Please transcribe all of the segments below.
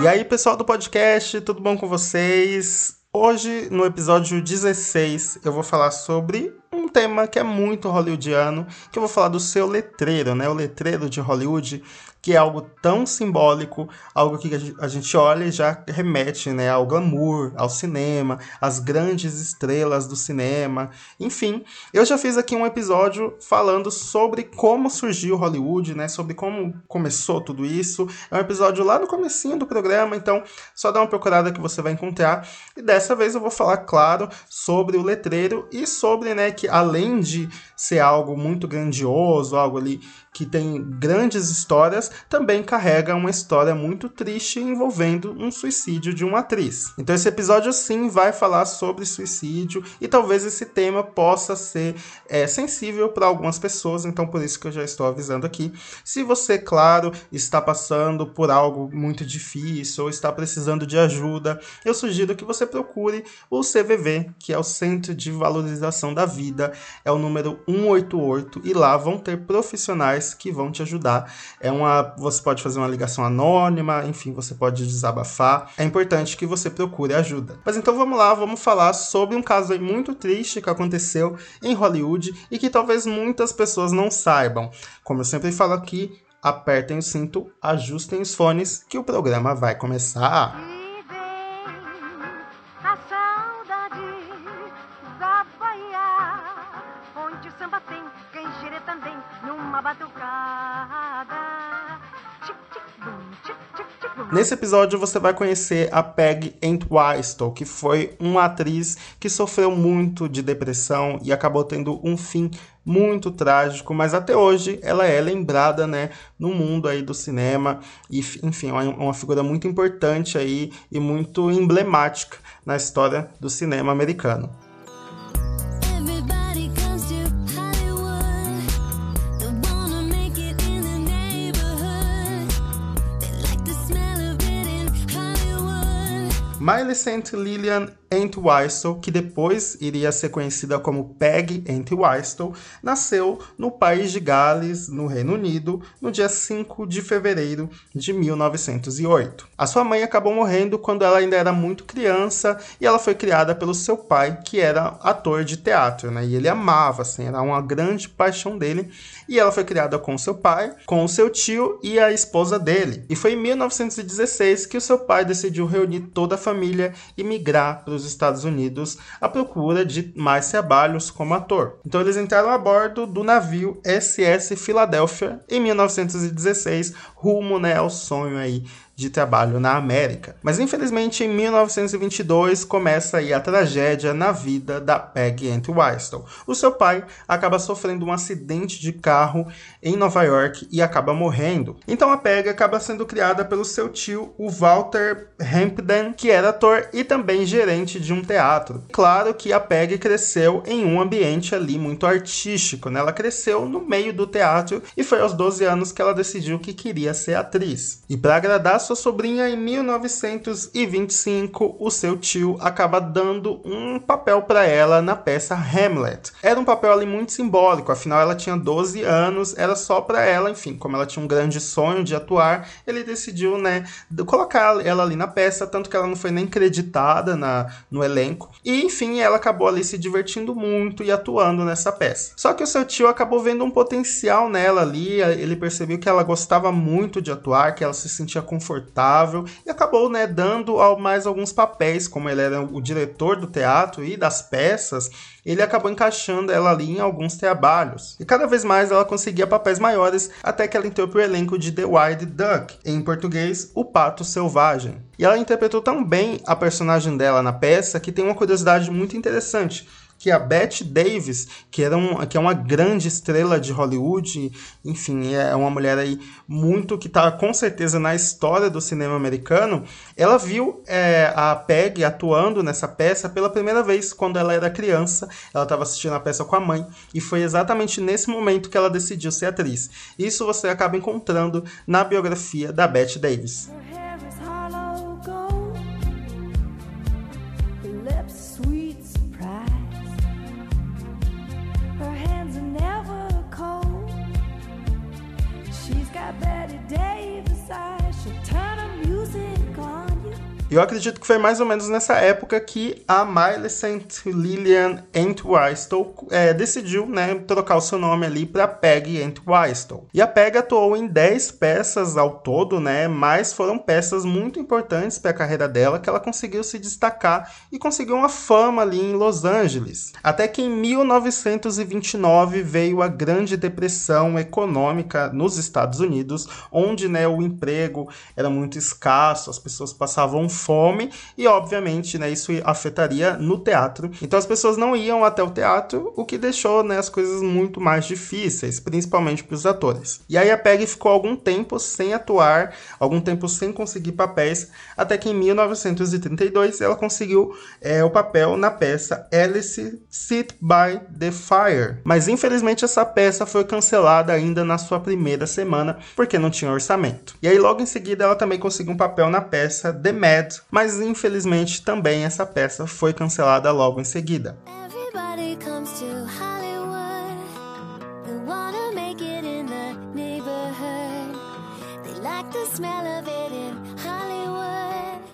E aí, pessoal do podcast, tudo bom com vocês? Hoje, no episódio 16, eu vou falar sobre um tema que é muito hollywoodiano, que eu vou falar do seu letreiro, né? O letreiro de Hollywood que é algo tão simbólico, algo que a gente olha e já remete né, ao glamour, ao cinema, às grandes estrelas do cinema. Enfim, eu já fiz aqui um episódio falando sobre como surgiu Hollywood, né, sobre como começou tudo isso. É um episódio lá no comecinho do programa, então só dá uma procurada que você vai encontrar. E dessa vez eu vou falar, claro, sobre o letreiro e sobre né, que além de ser algo muito grandioso, algo ali que tem grandes histórias, também carrega uma história muito triste envolvendo um suicídio de uma atriz. Então esse episódio sim vai falar sobre suicídio e talvez esse tema possa ser é, sensível para algumas pessoas, então por isso que eu já estou avisando aqui. Se você, claro, está passando por algo muito difícil ou está precisando de ajuda, eu sugiro que você procure o CVV, que é o Centro de Valorização da Vida, é o número 188 e lá vão ter profissionais que vão te ajudar. É uma, você pode fazer uma ligação anônima, enfim, você pode desabafar. É importante que você procure ajuda. Mas então vamos lá, vamos falar sobre um caso muito triste que aconteceu em Hollywood e que talvez muitas pessoas não saibam. Como eu sempre falo aqui, apertem o cinto, ajustem os fones que o programa vai começar. Nesse episódio você vai conhecer a Peg Entwistle, que foi uma atriz que sofreu muito de depressão e acabou tendo um fim muito trágico, mas até hoje ela é lembrada, né, no mundo aí do cinema e enfim, é uma figura muito importante aí e muito emblemática na história do cinema americano. Millicent Lillian Entwistle, que depois iria ser conhecida como Peg Entwistle, nasceu no país de Gales, no Reino Unido, no dia 5 de fevereiro de 1908. A sua mãe acabou morrendo quando ela ainda era muito criança e ela foi criada pelo seu pai, que era ator de teatro, né? E ele amava, assim, era uma grande paixão dele. E ela foi criada com seu pai, com seu tio e a esposa dele. E foi em 1916 que o seu pai decidiu reunir toda a família e migrar para os Estados Unidos à procura de mais trabalhos como ator. Então eles entraram a bordo do navio SS Philadelphia em 1916, rumo né, ao sonho aí de trabalho na América. Mas infelizmente em 1922 começa aí a tragédia na vida da Peggy Entwistle. O seu pai acaba sofrendo um acidente de carro em Nova York e acaba morrendo. Então a Peggy acaba sendo criada pelo seu tio, o Walter Hampden, que era ator e também gerente de um teatro. Claro que a Peggy cresceu em um ambiente ali muito artístico, né? Ela cresceu no meio do teatro e foi aos 12 anos que ela decidiu que queria ser atriz. E para agradar sua sobrinha, em 1925, o seu tio acaba dando um papel para ela na peça Hamlet. Era um papel ali muito simbólico, afinal ela tinha 12 anos, era só para ela, enfim, como ela tinha um grande sonho de atuar, ele decidiu, né, colocar ela ali na peça, tanto que ela não foi nem creditada na, no elenco. E enfim, ela acabou ali se divertindo muito e atuando nessa peça. Só que o seu tio acabou vendo um potencial nela ali, ele percebeu que ela gostava muito de atuar, que ela se sentia confortável confortável e acabou né, dando mais alguns papéis, como ele era o diretor do teatro e das peças, ele acabou encaixando ela ali em alguns trabalhos. E cada vez mais ela conseguia papéis maiores, até que ela entrou para o elenco de The Wild Duck, em português, O Pato Selvagem. E ela interpretou tão bem a personagem dela na peça que tem uma curiosidade muito interessante que a Bette Davis, que, era um, que é uma grande estrela de Hollywood, enfim, é uma mulher aí muito que está com certeza na história do cinema americano, ela viu é, a Peg atuando nessa peça pela primeira vez quando ela era criança. Ela estava assistindo a peça com a mãe e foi exatamente nesse momento que ela decidiu ser atriz. Isso você acaba encontrando na biografia da Bette Davis. Eu acredito que foi mais ou menos nessa época que a Millicent Lillian Entwistle é, decidiu né, trocar o seu nome ali para Peggy Entwistle. E a Peggy atuou em 10 peças ao todo, né, mas foram peças muito importantes para a carreira dela que ela conseguiu se destacar e conseguiu uma fama ali em Los Angeles. Até que em 1929 veio a Grande Depressão Econômica nos Estados Unidos, onde né, o emprego era muito escasso, as pessoas passavam fome e, obviamente, né, isso afetaria no teatro. Então as pessoas não iam até o teatro, o que deixou né, as coisas muito mais difíceis, principalmente para os atores. E aí a Peggy ficou algum tempo sem atuar, algum tempo sem conseguir papéis, até que em 1932 ela conseguiu é, o papel na peça Alice Sit by the Fire. Mas infelizmente essa peça foi cancelada ainda na sua primeira semana porque não tinha orçamento. E aí logo em seguida ela também conseguiu um papel na peça The Mad, mas infelizmente também essa peça foi cancelada logo em seguida.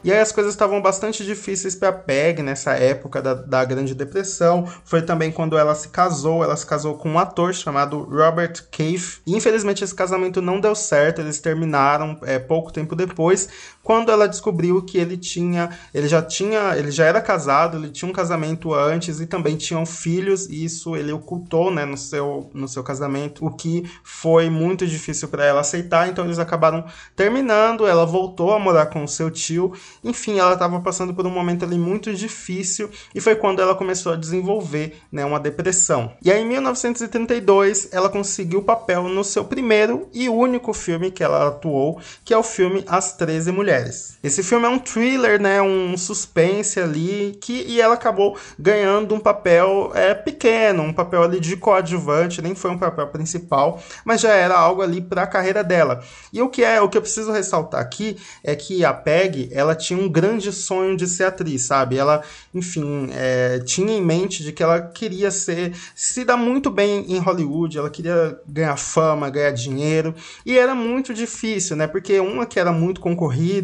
E aí as coisas estavam bastante difíceis para Peg nessa época da, da Grande Depressão. Foi também quando ela se casou, ela se casou com um ator chamado Robert Cave. E infelizmente esse casamento não deu certo, eles terminaram é, pouco tempo depois, quando ela descobriu que ele tinha, ele já tinha, ele já era casado, ele tinha um casamento antes e também tinham filhos, e isso ele ocultou, né, no seu, no seu casamento, o que foi muito difícil para ela aceitar, então eles acabaram terminando, ela voltou a morar com o seu tio enfim, ela estava passando por um momento ali muito difícil e foi quando ela começou a desenvolver né, uma depressão. E aí, em 1932, ela conseguiu o papel no seu primeiro e único filme que ela atuou, que é o filme As Treze Mulheres. Esse filme é um thriller, né, um suspense ali, que, e ela acabou ganhando um papel é, pequeno, um papel ali de coadjuvante, nem foi um papel principal, mas já era algo ali para a carreira dela. E o que é, o que eu preciso ressaltar aqui é que a Peg, ela tinha um grande sonho de ser atriz, sabe? Ela, enfim, é, tinha em mente de que ela queria ser, se dar muito bem em Hollywood, ela queria ganhar fama, ganhar dinheiro, e era muito difícil, né? Porque uma que era muito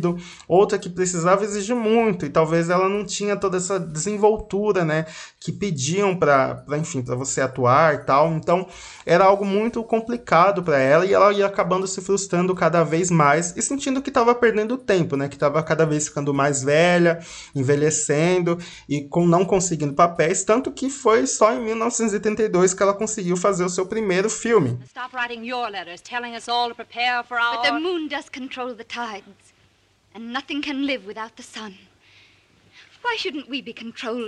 concorrido, outra que precisava exigir muito, e talvez ela não tinha toda essa desenvoltura, né? Que pediam para, enfim, para você atuar e tal. Então, era algo muito complicado para ela e ela ia acabando se frustrando cada vez mais e sentindo que estava perdendo tempo, né? Que estava cada vez ficando mais velha, envelhecendo e com não conseguindo papéis, tanto que foi só em 1982 que ela conseguiu fazer o seu primeiro filme. Stop writing your letters telling us all to prepare for our But the moon does control the tides and nothing can live without the sun.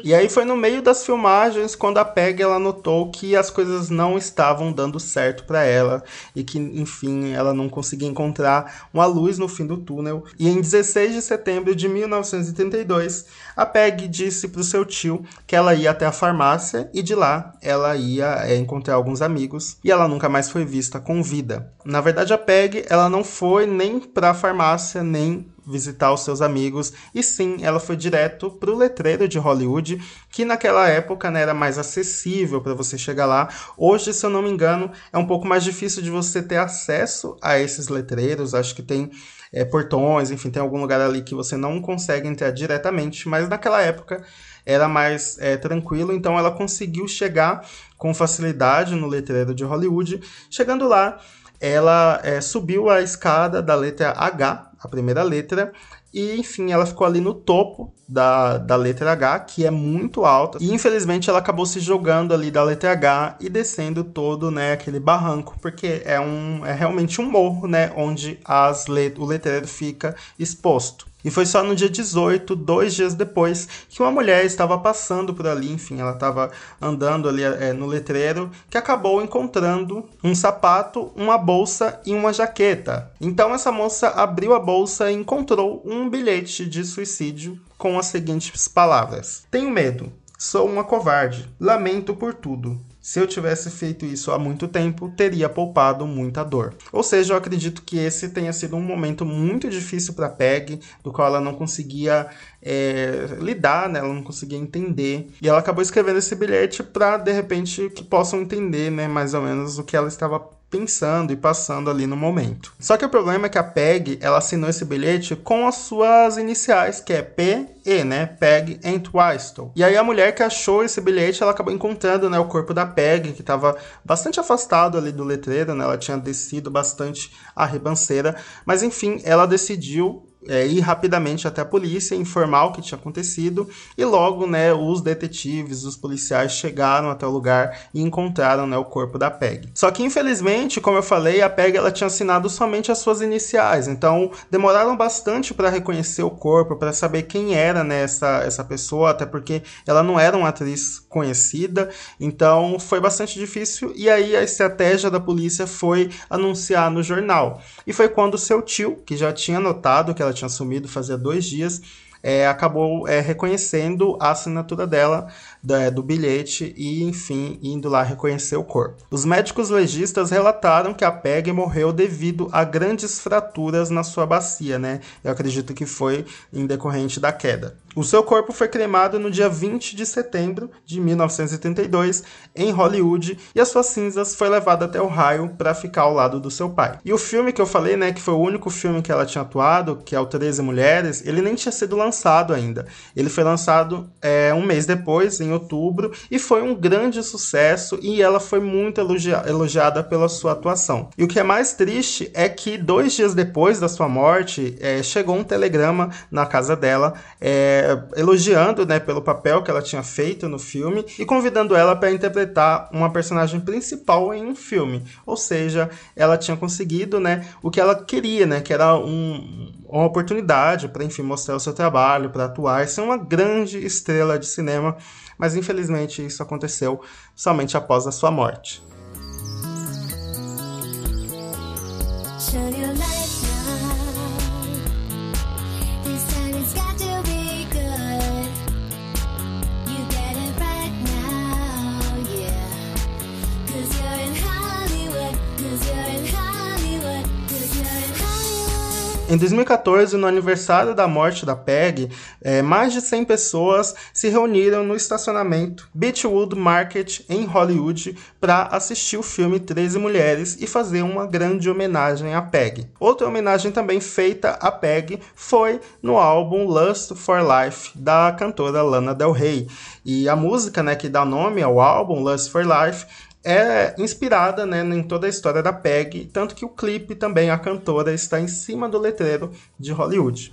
E aí foi no meio das filmagens quando a Peg ela notou que as coisas não estavam dando certo para ela e que, enfim, ela não conseguia encontrar uma luz no fim do túnel. E em 16 de setembro de 1932, a Peg disse para o seu tio que ela ia até a farmácia e de lá ela ia é, encontrar alguns amigos e ela nunca mais foi vista com vida. Na verdade, a Peg ela não foi nem para a farmácia nem visitar os seus amigos, e sim, ela foi direto para o letreiro de Hollywood, que naquela época né, era mais acessível para você chegar lá. Hoje, se eu não me engano, é um pouco mais difícil de você ter acesso a esses letreiros, acho que tem é, portões, enfim, tem algum lugar ali que você não consegue entrar diretamente, mas naquela época era mais é, tranquilo, então ela conseguiu chegar com facilidade no letreiro de Hollywood. Chegando lá, ela é, subiu a escada da letra H, a primeira letra, e enfim, ela ficou ali no topo da, da letra H, que é muito alta. E infelizmente ela acabou se jogando ali da letra H e descendo todo, né, aquele barranco, porque é um é realmente um morro, né, onde as let o letreiro fica exposto. E foi só no dia 18, dois dias depois, que uma mulher estava passando por ali, enfim, ela estava andando ali é, no letreiro, que acabou encontrando um sapato, uma bolsa e uma jaqueta. Então essa moça abriu a bolsa e encontrou um bilhete de suicídio com as seguintes palavras: Tenho medo, sou uma covarde, lamento por tudo. Se eu tivesse feito isso há muito tempo, teria poupado muita dor. Ou seja, eu acredito que esse tenha sido um momento muito difícil para Peg, do qual ela não conseguia é, lidar, né? ela não conseguia entender. E ela acabou escrevendo esse bilhete para, de repente, que possam entender né, mais ou menos o que ela estava pensando e passando ali no momento. Só que o problema é que a Peg, ela assinou esse bilhete com as suas iniciais, que é P e, né, Peg Entwistle. E aí a mulher que achou esse bilhete, ela acabou encontrando, né, o corpo da Peg, que estava bastante afastado ali do letreiro, né, ela tinha descido bastante a ribanceira, mas enfim, ela decidiu é, ir rapidamente até a polícia, informar o que tinha acontecido e logo, né, os detetives, os policiais chegaram até o lugar e encontraram, né, o corpo da Peg. Só que infelizmente, como eu falei, a Peg ela tinha assinado somente as suas iniciais, então demoraram bastante para reconhecer o corpo, para saber quem era, né, essa, essa pessoa, até porque ela não era uma atriz conhecida, então foi bastante difícil e aí a estratégia da polícia foi anunciar no jornal. E foi quando seu tio, que já tinha notado que ela tinha sumido fazia dois dias, é, acabou é, reconhecendo a assinatura dela da, do bilhete e, enfim, indo lá reconhecer o corpo. Os médicos legistas relataram que a Peg morreu devido a grandes fraturas na sua bacia, né? Eu acredito que foi em decorrente da queda. O seu corpo foi cremado no dia 20 de setembro de 1932 em Hollywood e as suas cinzas foi levada até Ohio para ficar ao lado do seu pai. E o filme que eu falei, né, que foi o único filme que ela tinha atuado, que é o 13 Mulheres, ele nem tinha sido lançado ainda. Ele foi lançado é, um mês depois, em outubro, e foi um grande sucesso e ela foi muito elogia elogiada pela sua atuação. E o que é mais triste é que dois dias depois da sua morte, é, chegou um telegrama na casa dela. É, elogiando né, pelo papel que ela tinha feito no filme e convidando ela para interpretar uma personagem principal em um filme. Ou seja, ela tinha conseguido né, o que ela queria, né, que era um, uma oportunidade para enfim mostrar o seu trabalho, para atuar, ser uma grande estrela de cinema. Mas infelizmente isso aconteceu somente após a sua morte. Em 2014, no aniversário da morte da Peg, é, mais de 100 pessoas se reuniram no estacionamento Beechwood Market em Hollywood para assistir o filme 13 Mulheres e fazer uma grande homenagem a Peg. Outra homenagem também feita a Peg foi no álbum Lust for Life da cantora Lana Del Rey. E a música né, que dá nome ao álbum Lust for Life é inspirada né, em toda a história da Peg, tanto que o clipe também, a cantora, está em cima do letreiro de Hollywood.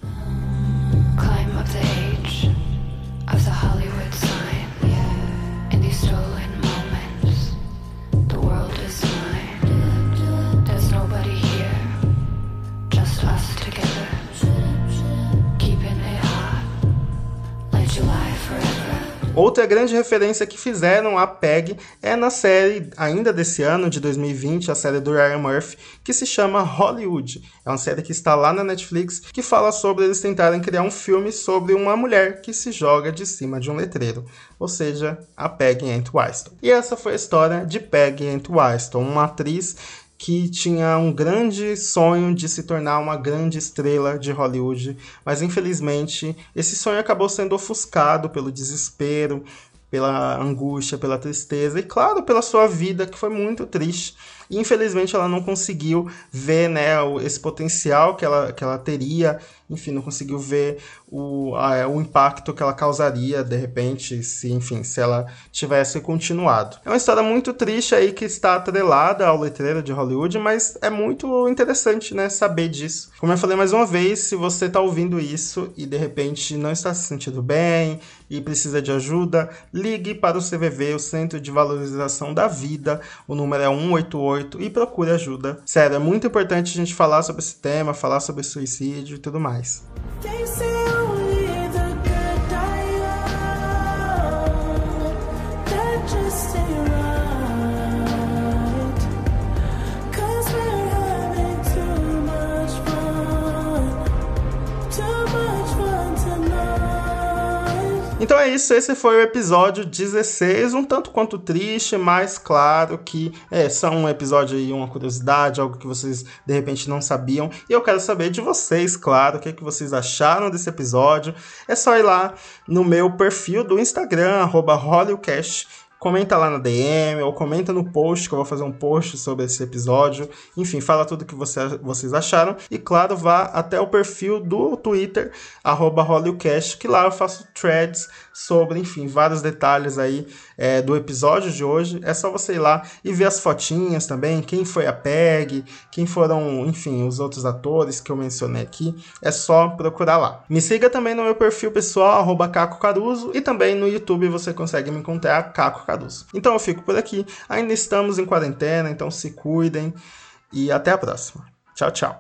Outra grande referência que fizeram a PEG é na série, ainda desse ano, de 2020, a série do Ryan Murphy, que se chama Hollywood. É uma série que está lá na Netflix, que fala sobre eles tentarem criar um filme sobre uma mulher que se joga de cima de um letreiro. Ou seja, a Peggy Entwistle. E essa foi a história de Peggy Entwistle, uma atriz que tinha um grande sonho de se tornar uma grande estrela de Hollywood, mas infelizmente esse sonho acabou sendo ofuscado pelo desespero, pela angústia, pela tristeza e, claro, pela sua vida, que foi muito triste. E, infelizmente, ela não conseguiu ver né, esse potencial que ela, que ela teria enfim, não conseguiu ver o, a, o impacto que ela causaria, de repente, se, enfim, se ela tivesse continuado. É uma história muito triste aí que está atrelada ao letreiro de Hollywood, mas é muito interessante, né, saber disso. Como eu falei mais uma vez, se você está ouvindo isso e de repente não está se sentindo bem e precisa de ajuda, ligue para o CVV, o Centro de Valorização da Vida, o número é 188 e procure ajuda. Sério, é muito importante a gente falar sobre esse tema, falar sobre suicídio e tudo mais é isso, esse foi o episódio 16, um tanto quanto triste, mas claro que é só um episódio aí, uma curiosidade, algo que vocês de repente não sabiam. E eu quero saber de vocês, claro, o que, é que vocês acharam desse episódio. É só ir lá no meu perfil do Instagram, arroba comenta lá na DM ou comenta no post, que eu vou fazer um post sobre esse episódio. Enfim, fala tudo que você, vocês acharam. E claro, vá até o perfil do Twitter, arroba que lá eu faço threads sobre, enfim, vários detalhes aí é, do episódio de hoje. É só você ir lá e ver as fotinhas também, quem foi a Peg, quem foram, enfim, os outros atores que eu mencionei aqui. É só procurar lá. Me siga também no meu perfil pessoal, Caco Caruso, e também no YouTube você consegue me encontrar Caco Então eu fico por aqui. Ainda estamos em quarentena, então se cuidem e até a próxima. Tchau, tchau.